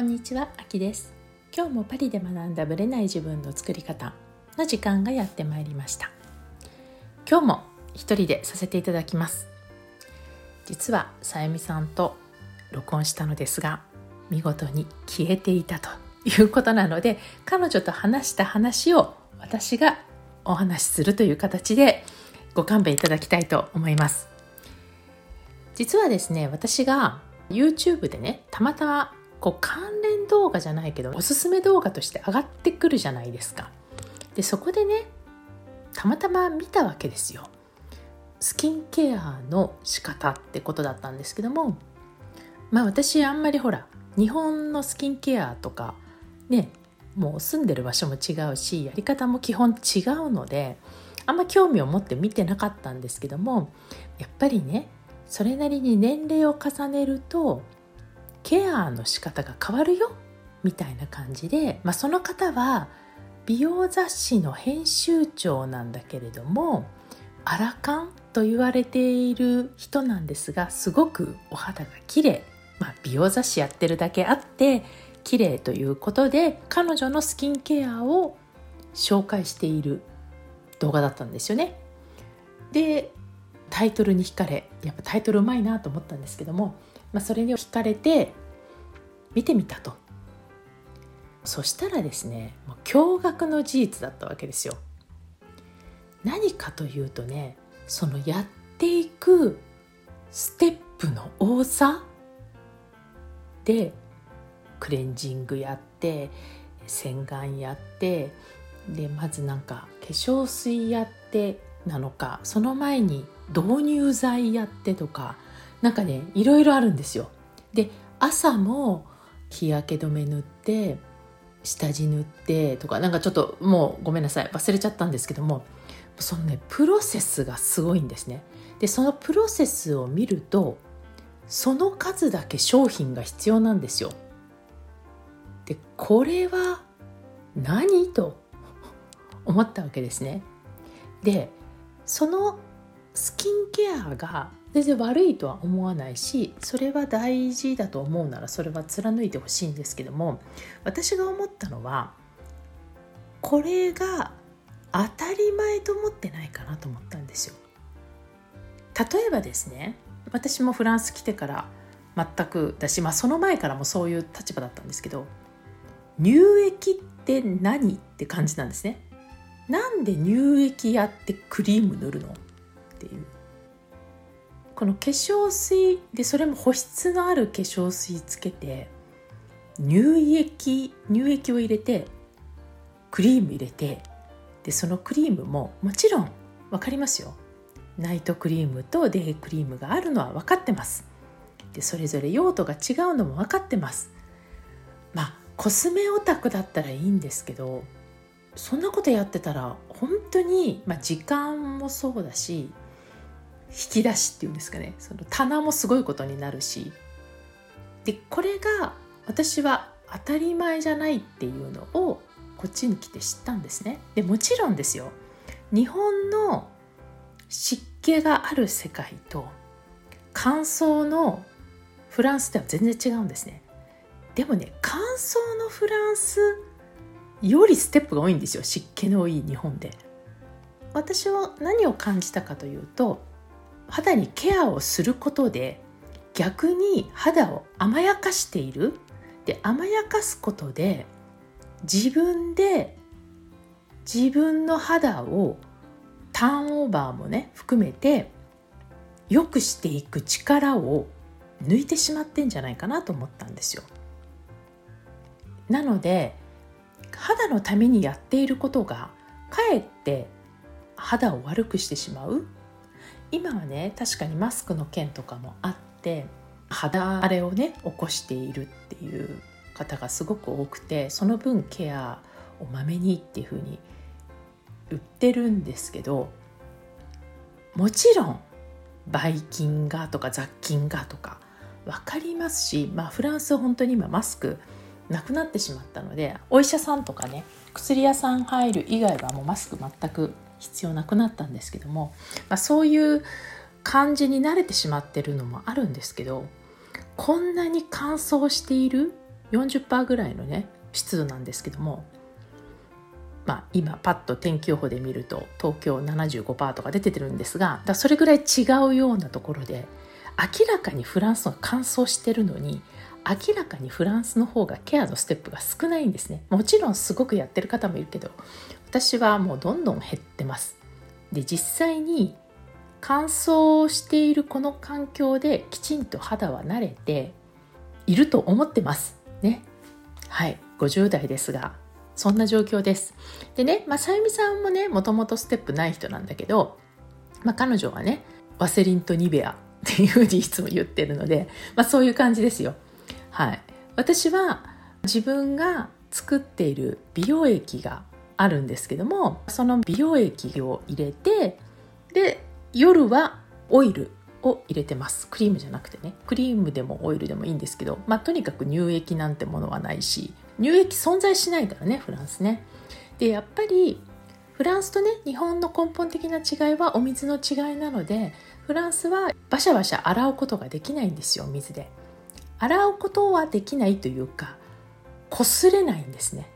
こんにちは、あきです。今日もパリで学んだブレない自分の作り方の時間がやってまいりました。今日も一人でさせていただきます。実はさゆみさんと録音したのですが見事に消えていたということなので彼女と話した話を私がお話しするという形でご勘弁いただきたいと思います。実はですね私が YouTube でねたまたまこう関連動画じゃないけどおすすめ動画として上がってくるじゃないですか。でそこでねたまたま見たわけですよ。スキンケアの仕方ってことだったんですけどもまあ私あんまりほら日本のスキンケアとかねもう住んでる場所も違うしやり方も基本違うのであんま興味を持って見てなかったんですけどもやっぱりねそれなりに年齢を重ねるとケアの仕方が変わるよ？みたいな感じで、まあ、その方は美容雑誌の編集長なんだけれどもアラカンと言われている人なんですがすごくお肌が綺麗まあ、美容雑誌やってるだけあって綺麗ということで彼女のスキンケアを紹介している動画だったんですよね。でタイトルに惹かれやっぱタイトルうまいなと思ったんですけども、まあ、それに惹かれて見てみたと。そしたらですねもう驚愕の事実だったわけですよ。何かというとねそのやっていくステップの多さでクレンジングやって洗顔やってでまずなんか化粧水やってなのかその前に導入剤やってとかなんかねいろいろあるんですよ。で朝も日焼け止め塗って下地塗ってとかなんかちょっともうごめんなさい忘れちゃったんですけどもそのねプロセスがすごいんですね。でそのプロセスを見るとその数だけ商品が必要なんですよ。でこれは何と思ったわけですね。でそのスキンケアが全然悪いとは思わないしそれは大事だと思うならそれは貫いてほしいんですけども私が思ったのはこれが当たり前と思ってないかなと思ったんですよ。例えばですね私もフランス来てから全くだし、まあ、その前からもそういう立場だったんですけど乳液って何って感じなんですね。なんで乳液やってクリーム塗るのっていうこの化粧水でそれも保湿のある化粧水つけて乳液乳液を入れてクリーム入れてでそのクリームももちろん分かりますよ。ナイトクリームとデイクリームがあるのは分かってます。でそれぞれ用途が違うのも分かってます。まあコスメオタクだったらいいんですけどそんなことやってたら本当に、まあ、時間もそうだし引き出しっていうんですかね。その棚もすごいことになるし。でこれが私は当たり前じゃないっていうのをこっちに来て知ったんですね。でもちろんですよ。日本の湿気がある世界と乾燥のフランスでは全然違うんですね。でもね乾燥のフランスよりステップが多いんですよ湿気の多い日本で。私は何を感じたかというと肌にケアをすることで逆に肌を甘やかしているで甘やかすことで自分で自分の肌をターンオーバーもね含めて良くしていく力を抜いてしまってんじゃないかなと思ったんですよ。なので肌のためにやっていることがかえって肌を悪くしてしまう今はね確かにマスクの件とかもあって肌荒れをね起こしているっていう方がすごく多くてその分ケアをまめにっていうふうに売ってるんですけどもちろんばい菌がとか雑菌がとか分かりますし、まあ、フランスは本当に今マスクなくなってしまったのでお医者さんとかね薬屋さん入る以外はもうマスク全く必要なくなったんですけども、まあ、そういう感じに慣れてしまってるのもあるんですけどこんなに乾燥している40%ぐらいのね湿度なんですけどもまあ今パッと天気予報で見ると東京75%とか出ててるんですがだそれぐらい違うようなところで明らかにフランスは乾燥してるのに明らかにフランスの方がケアのステップが少ないんですね。もちろんすごくやってる方もいるけど私はもうどんどん減ってます。で実際に乾燥しているこの環境できちんと肌は慣れていると思ってますね。はい50代ですがそんな状況です。でねまあさゆみさんもねもともとステップない人なんだけど、まあ、彼女はねワセリンとニベアっていうふうにいつも言ってるので、まあ、そういう感じですよ。はい、私は自分が作っている美容液があるんですけどもその美容液を入れてで夜はオイルを入れてます。クリームじゃなくてね。クリームでもオイルでもいいんですけど、まあ、とにかく乳液なんてものはないし乳液存在しないからねフランスね。でやっぱりフランスとね日本の根本的な違いはお水の違いなのでフランスはバシャバシャ洗うことができないんですよ水で。洗うことはできないというか擦れないんですね。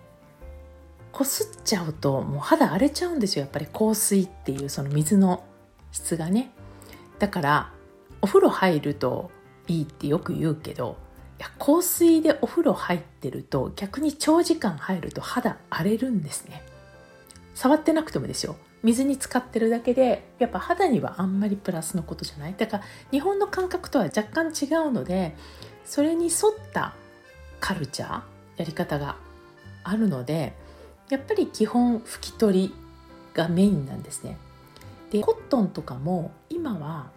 こすっちゃうともう肌荒れちゃうんですよ。やっぱり香水っていうその水の質がね。だからお風呂入るといいってよく言うけどいや香水でお風呂入ってると逆に長時間入ると肌荒れるんですね。触ってなくてもですよ。水に浸かってるだけでやっぱ肌にはあんまりプラスのことじゃない。だから日本の感覚とは若干違うのでそれに沿ったカルチャーやり方があるのでやっぱり基本拭き取りがメインなんですね。でコットンとかも今は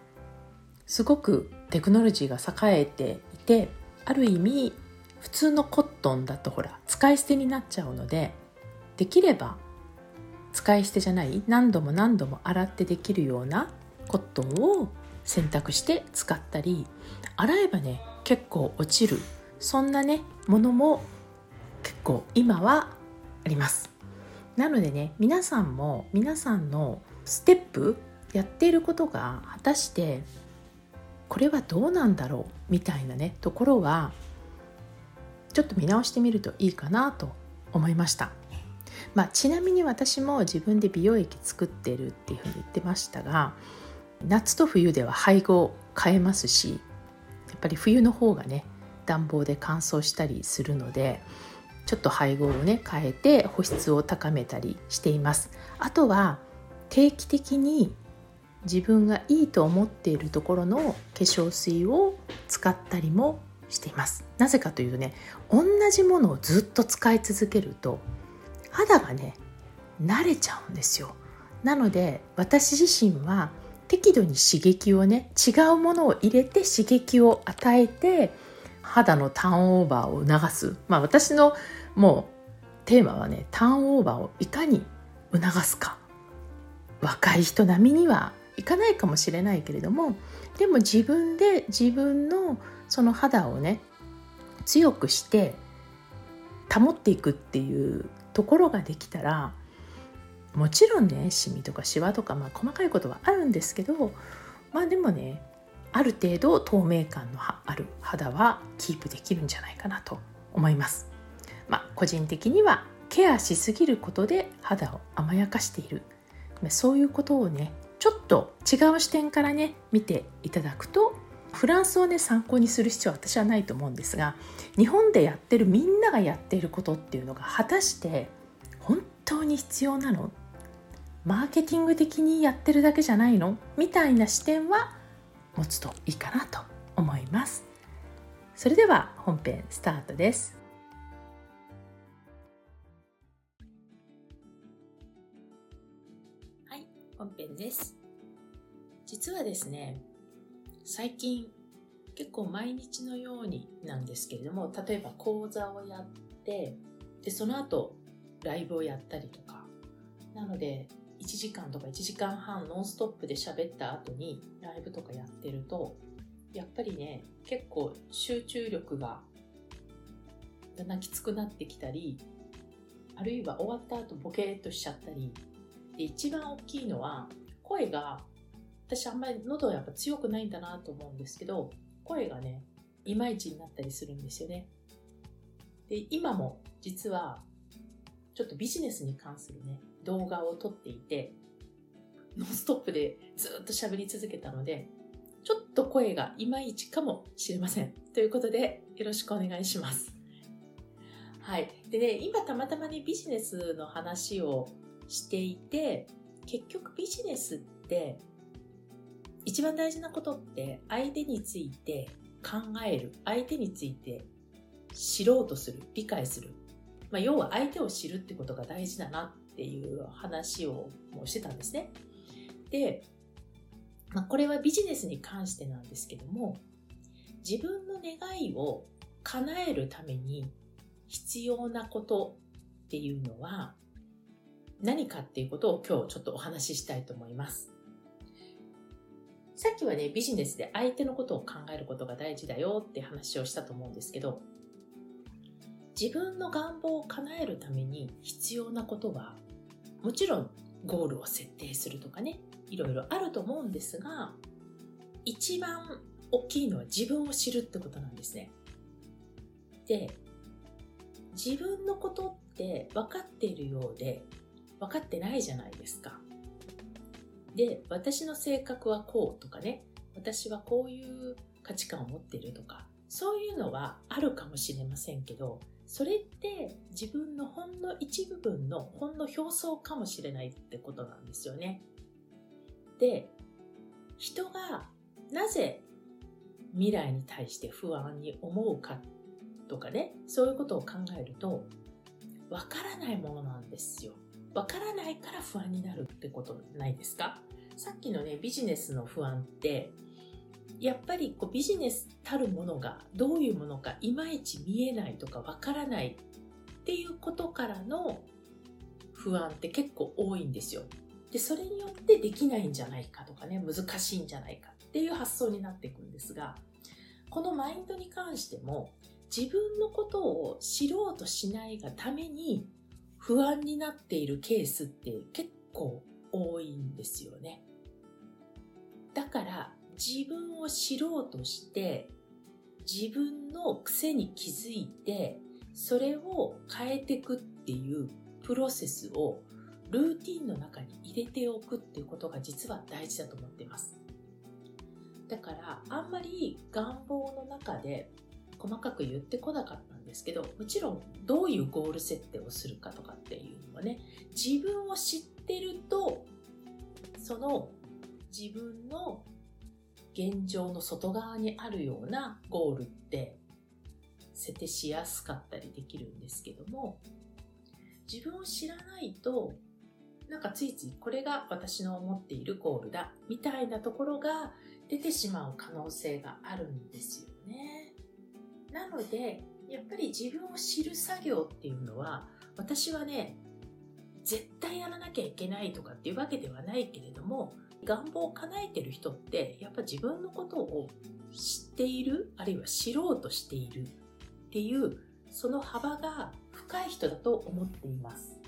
すごくテクノロジーが栄えていてある意味普通のコットンだとほら使い捨てになっちゃうのでできれば使い捨てじゃない何度も何度も洗ってできるようなコットンを選択して使ったり洗えばね結構落ちる。そんなねものも結構今はあります。なのでね皆さんも皆さんのステップやっていることが果たしてこれはどうなんだろう？みたいなねところはちょっと見直してみるといいかなと思いました、まあ、ちなみに私も自分で美容液作ってるっていうふうに言ってましたが夏と冬では配合変えますしやっぱり冬の方がね暖房で乾燥したりするのでちょっと配合をね変えて保湿を高めたりしています。あとは定期的に自分がいいと思っているところの化粧水を使ったりもしています。なぜかというとね同じものをずっと使い続けると肌がね慣れちゃうんですよ。なので私自身は適度に刺激をね違うものを入れて刺激を与えて肌のターンオーバーを促す。まあ私のもうテーマはねターンオーバーをいかに促すか。若い人並みにはいかないかもしれないけれどもでも自分で自分のその肌をね強くして保っていくっていうところができたらもちろんねシミとかシワとか、まあ、細かいことはあるんですけどまあでもねある程度透明感のある肌はキープできるんじゃないかなと思います。まあ、個人的にはケアしすぎることで肌を甘やかしているそういうことをねちょっと違う視点からね見ていただくとフランスをね参考にする必要は私はないと思うんですが日本でやってるみんながやっていることっていうのが果たして当に必要なの？マーケティング的にやってるだけじゃないの？みたいな視点は持つといいかなと思います。それでは本編スタートです。はい本編です。実はですね最近結構毎日のようになんですけれども例えば講座をやってでその後ライブをやったりとか。なので1時間とか1時間半ノンストップで喋った後にライブとかやってるとやっぱりね結構集中力がだんだんきつくなってきたりあるいは終わった後ボケーっとしちゃったりで一番大きいのは声が私あんまり喉やっぱ強くないんだなと思うんですけど声がねいまいちになったりするんですよね。で、今も実は、ちょっとビジネスに関するね、動画を撮っていて、ノンストップでずっと喋り続けたので、ちょっと声がいまいちかもしれません。ということで、よろしくお願いします。はい。でね、今たまたまね、ビジネスの話をしていて、結局ビジネスって一番大事なことって相手について考える相手について知ろうとする理解する、まあ、要は相手を知るってことが大事だなっていう話をもうしてたんですねで、まあ、これはビジネスに関してなんですけども自分の願いを叶えるために必要なことっていうのは何かっていうことを今日ちょっとお話ししたいと思います。さっきはね、ビジネスで相手のことを考えることが大事だよって話をしたと思うんですけど、自分の願望を叶えるために必要なことは、もちろんゴールを設定するとかね、いろいろあると思うんですが、一番大きいのは自分を知るってことなんですね。で、自分のことって分かっているようで分かってないじゃないですか。で、私の性格はこうとかね、私はこういう価値観を持ってるとか、そういうのはあるかもしれませんけど、それって自分のほんの一部分のほんの表層かもしれないってことなんですよね。で、人がなぜ未来に対して不安に思うかとかね、そういうことを考えると、わからないものなんですよ。わからないから不安になるってことないですか？さっきのね、ビジネスの不安って、やっぱりこうビジネスたるものがどういうものかいまいち見えないとかわからないっていうことからの不安って結構多いんですよ。で、それによってできないんじゃないかとかね、難しいんじゃないかっていう発想になっていくんですが、このマインドに関しても自分のことを知ろうとしないがために不安になっているケースって結構多いんですよね。だから自分を知ろうとして自分の癖に気づいてそれを変えていくっていうプロセスをルーティンの中に入れておくっていうことが実は大事だと思っています。だからあんまり願望の中で細かく言ってこなかったんですけどもちろんどういうゴール設定をするかとかっていうのはね自分を知ってるとその自分の現状の外側にあるようなゴールって設定しやすかったりできるんですけども自分を知らないとなんかついついこれが私の思っているゴールだみたいなところが出てしまう可能性があるんですよね。なので、やっぱり自分を知る作業っていうのは、私はね、絶対やらなきゃいけないとかっていうわけではないけれども、願望を叶えてる人って、やっぱ自分のことを知っている、あるいは知ろうとしているっていう、その幅が深い人だと思っています。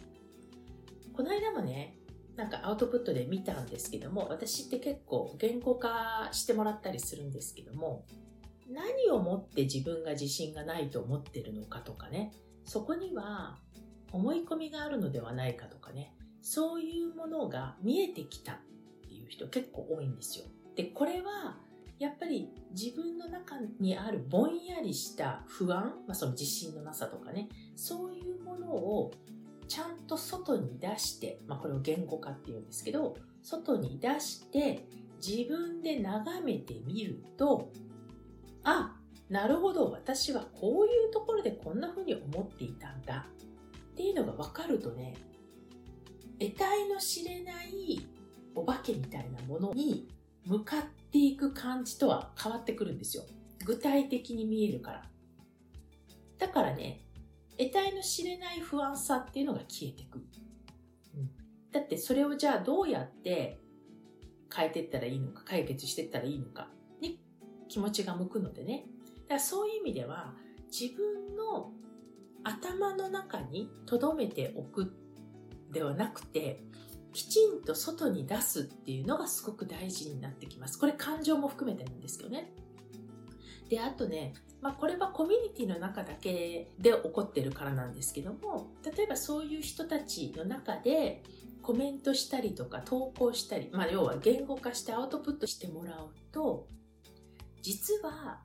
この間もね、なんかアウトプットで見たんですけども、私って結構言語化してもらったりするんですけども、何をもって自分が自信がないと思ってるのかとかね、そこには思い込みがあるのではないかとかね、そういうものが見えてきた人結構多いんですよ。で、これはやっぱり自分の中にあるぼんやりした不安、まあ、その自信のなさとかね、そういうものをちゃんと外に出して、まあ、これを言語化っていうんですけど、外に出して自分で眺めてみると、あ、なるほど、私はこういうところでこんな風に思っていたんだっていうのが分かるとね、得体の知れないお化けみたいなものに向かっていく感じとは変わってくるんですよ。具体的に見えるから。だからね、得体の知れない不安さっていうのが消えてく。うん、だってそれをじゃあどうやって変えていったらいいのか、解決していったらいいのか、ね、気持ちが向くのでね。だからそういう意味では自分の頭の中に留めておくではなくてきちんと外に出すっていうのがすごく大事になってきます。これ感情も含めてなんですけどね。で、あとね、まあこれはコミュニティの中だけで起こってるからなんですけども、例えばそういう人たちの中でコメントしたりとか投稿したり、まあ要は言語化してアウトプットしてもらうと、実は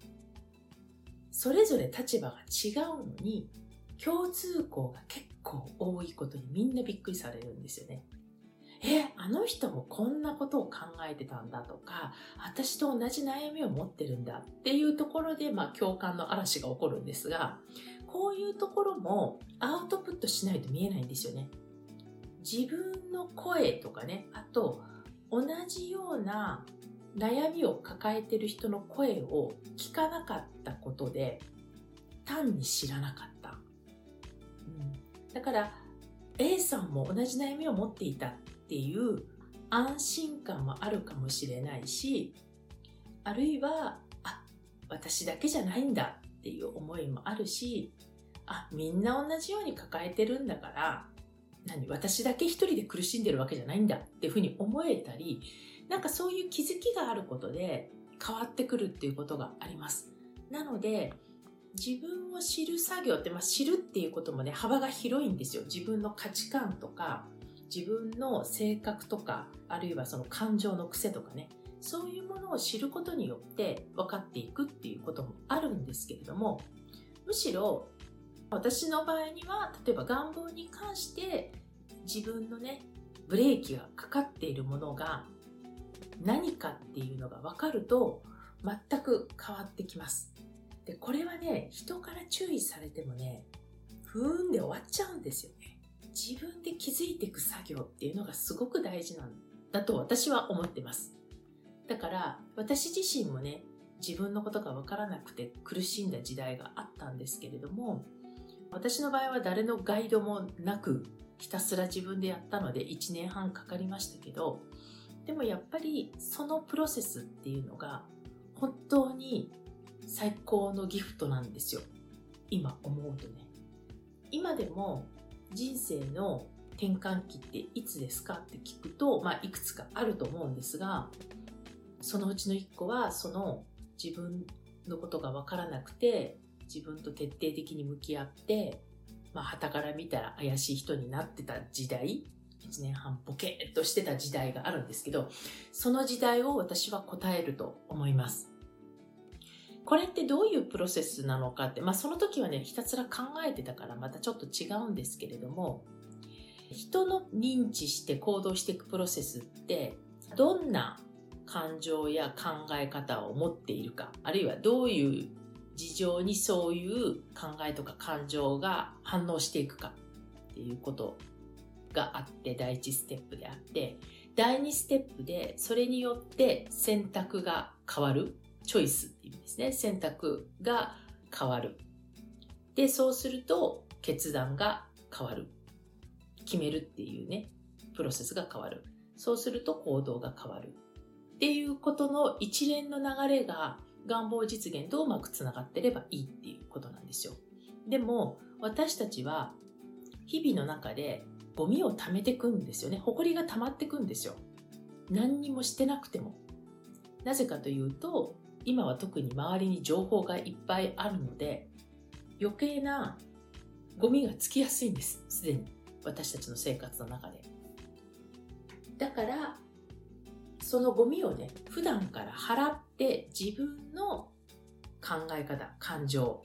それぞれ立場が違うのに共通項が結構多いことにみんなびっくりされるんですよね。え、あの人もこんなことを考えてたんだとか、私と同じ悩みを持ってるんだっていうところで、まあ共感の嵐が起こるんですが、こういうところもアウトプットしないと見えないんですよね。自分の声とかね、あと同じような悩みを抱えてる人の声を聞かなかったことで、単に知らなかった。うん、だから、A さんも同じ悩みを持っていたていう安心感もあるかもしれないし、あるいは、あ、私だけじゃないんだっていう思いもあるし、あ、みんな同じように抱えてるんだから、何、私だけ一人で苦しんでるわけじゃないんだっていうふうに思えたり、なんかそういう気づきがあることで変わってくるっていうことがあります。なので、自分を知る作業って、まあ、知るっていうこともね、幅が広いんですよ。自分の価値観とか、自分の性格とか、あるいはその感情の癖とかね、そういうものを知ることによって分かっていくっていうこともあるんですけれども、むしろ私の場合には、例えば願望に関して自分のね、ブレーキがかかっているものが何かっていうのが分かると全く変わってきます。で、これはね、人から注意されてもね、ふーんで終わっちゃうんですよね。自分で気づいていく作業っていうのがすごく大事なんだと私は思ってます。だから私自身もね、自分のことがわからなくて苦しんだ時代があったんですけれども、私の場合は誰のガイドもなくひたすら自分でやったので1年半かかりましたけど、でもやっぱりそのプロセスっていうのが本当に最高のギフトなんですよ。今思うとね。今でも人生の転換期っていつですかって聞くと、まあ、いくつかあると思うんですが、そのうちの一個は、その自分のことがわからなくて、自分と徹底的に向き合って、まあ、旗から見たら怪しい人になってた時代、1年半ボケーっとしてた時代があるんですけど、その時代を私は答えると思います。これってどういうプロセスなのかって、まあその時はね、ひたすら考えてたからまたちょっと違うんですけれども、人の認知して行動していくプロセスって、どんな感情や考え方を持っているか、あるいはどういう事情にそういう考えとか感情が反応していくかっていうことがあって、第一ステップであって、第二ステップでそれによって選択が変わる。チョイスって意味ですね。選択が変わる。で、そうすると決断が変わる。決めるっていうね、プロセスが変わる。そうすると行動が変わる。っていうことの一連の流れが願望実現とうまくつながってればいいっていうことなんですよ。でも、私たちは日々の中でゴミを溜めてくんですよね。埃が溜まってくんですよ。何にもしてなくても。なぜかというと、今は特に周りに情報がいっぱいあるので、余計なゴミがつきやすいんです。すでに。私たちの生活の中で。だから、そのゴミをね、普段から払って自分の考え方、感情、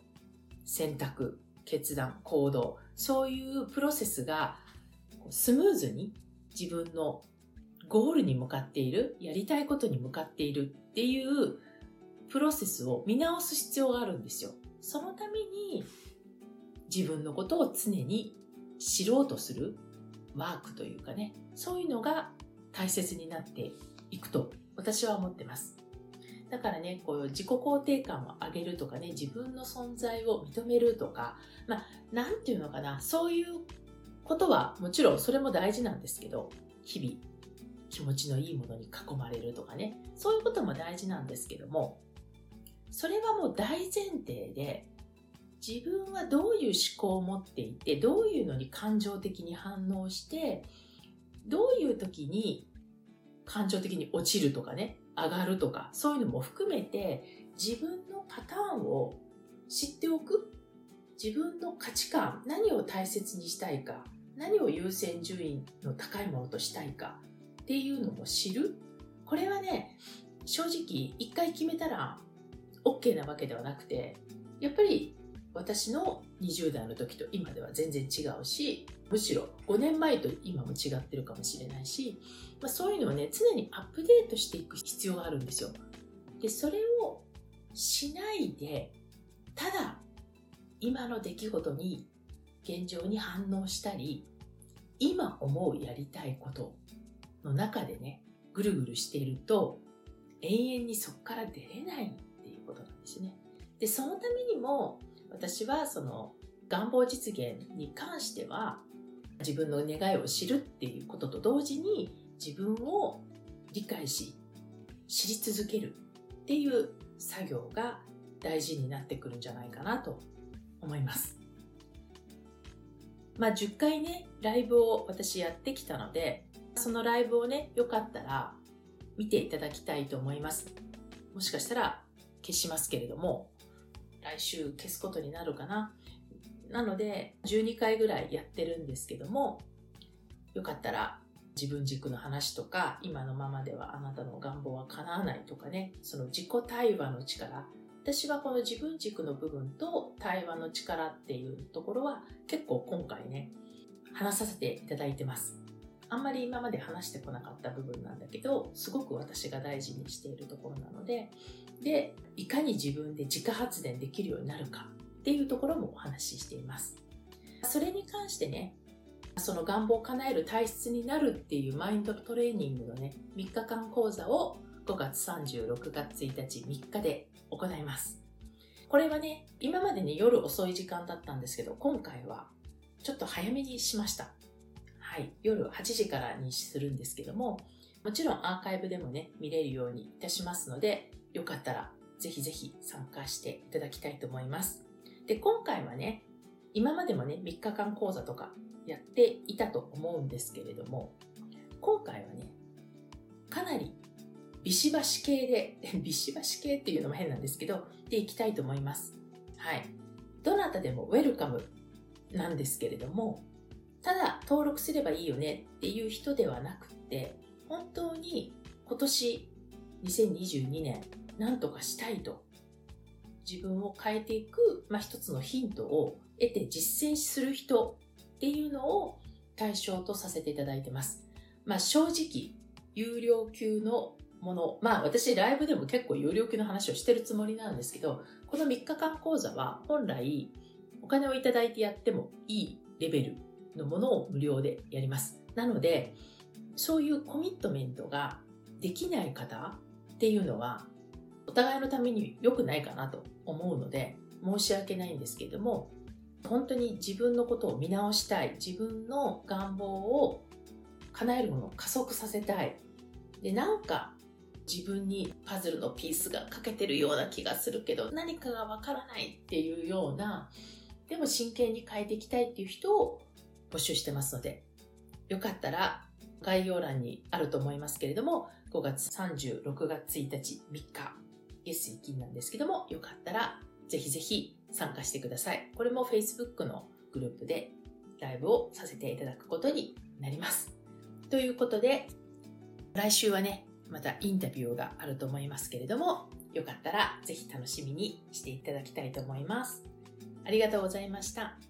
選択、決断、行動、そういうプロセスがスムーズに自分のゴールに向かっている、やりたいことに向かっているっていうプロセスを見直す必要があるんですよ。そのために自分のことを常に知ろうとするワークというかね、そういうのが大切になっていくと私は思ってます。だからね、こういう自己肯定感を上げるとかね、自分の存在を認めるとか、まあ、なんていうのかな、そういうことはもちろんそれも大事なんですけど、日々気持ちのいいものに囲まれるとかね、そういうことも大事なんですけども、それはもう大前提で、自分はどういう思考を持っていて、どういうのに感情的に反応して、どういう時に感情的に落ちるとかね、上がるとか、そういうのも含めて、自分のパターンを知っておく。自分の価値観何を大切にしたいか何を優先順位の高いものとしたいかっていうのを知る。これはね正直一回決めたら OK なわけではなくてやっぱり私の20代の時と今では全然違うしむしろ5年前と今も違ってるかもしれないし、まあ、そういうのをね常にアップデートしていく必要があるんですよ。でそれをしないでただ今の出来事に現状に反応したり今思うやりたいことの中でねぐるぐるしていると永遠にそこから出れない。ですねでそのためにも私はその願望実現に関しては自分の願いを知るっていうことと同時に自分を理解し知り続けるっていう作業が大事になってくるんじゃないかなと思います。まあ10回ね、ライブを私やってきたので、そのライブをね、よかったら見ていただきたいと思います。もしかしたら消しますけれども、来週消すことになるかな。なので、12回ぐらいやってるんですけども、よかったら自分軸の話とか、今のままではあなたの願望は叶わないとかね、その自己対話の力、私はこの自分軸の部分と対話の力っていうところは結構今回ね、話させていただいてます。あんまり今まで話してこなかった部分なんだけど、すごく私が大事にしているところなので、で、いかに自分で自家発電できるようになるかっていうところもお話ししています。それに関してね、その願望を叶える体質になるっていうマインドトレーニングのね、3日間講座を5月36月1日、3日で行います。これはね、今までね、夜遅い時間だったんですけど、今回はちょっと早めにしました。はい。夜8時からにするんですけども、もちろんアーカイブでもね、見れるようにいたしますので、よかったらぜひぜひ参加していただきたいと思います。で、今回はね、今までもね、3日間講座とかやっていたと思うんですけれども、今回はね、かなりビシバシ系で、ビシバシ系っていうのも変なんですけど、でいきたいと思います。はい。どなたでもウェルカムなんですけれども、ただ登録すればいいよねっていう人ではなくて、本当に今年2022年何とかしたいと自分を変えていく、まあ、一つのヒントを得て実践する人っていうのを対象とさせていただいてます。まあ、正直、有料級のもの、まあ私ライブでも結構有料級の話をしてるつもりなんですけど、この3日間講座は本来お金をいただいてやってもいいレベルのものを無料でやります。なので、そういうコミットメントができない方っていうのは、お互いのために良くないかなと思うので、申し訳ないんですけれども、本当に自分のことを見直したい、自分の願望を叶えるものを加速させたい。で、なんか自分にパズルのピースが欠けてるような気がするけど何かがわからないっていうようなでも真剣に変えていきたいっていう人を募集してますのでよかったら概要欄にあると思いますけれども5月30、6月1日、3日月水金なんですけどもよかったらぜひぜひ参加してください。これも Facebook のグループでライブをさせていただくことになります。ということで来週はねまたインタビューがあると思いますけれども、よかったらぜひ楽しみにしていただきたいと思います。ありがとうございました。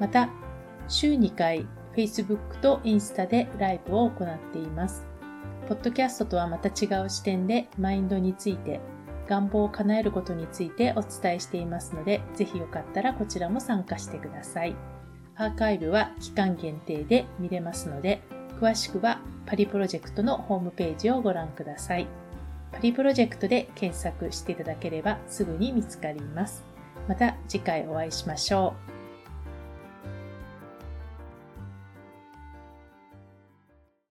また、週2回 Facebook とインスタでライブを行っています。ポッドキャストとはまた違う視点でマインドについて、願望を叶えることについてお伝えしていますので、ぜひよかったらこちらも参加してください。アーカイブは期間限定で見れますので、詳しくはパリプロジェクトのホームページをご覧ください。パリプロジェクトで検索していただければすぐに見つかります。また次回お会いしましょう。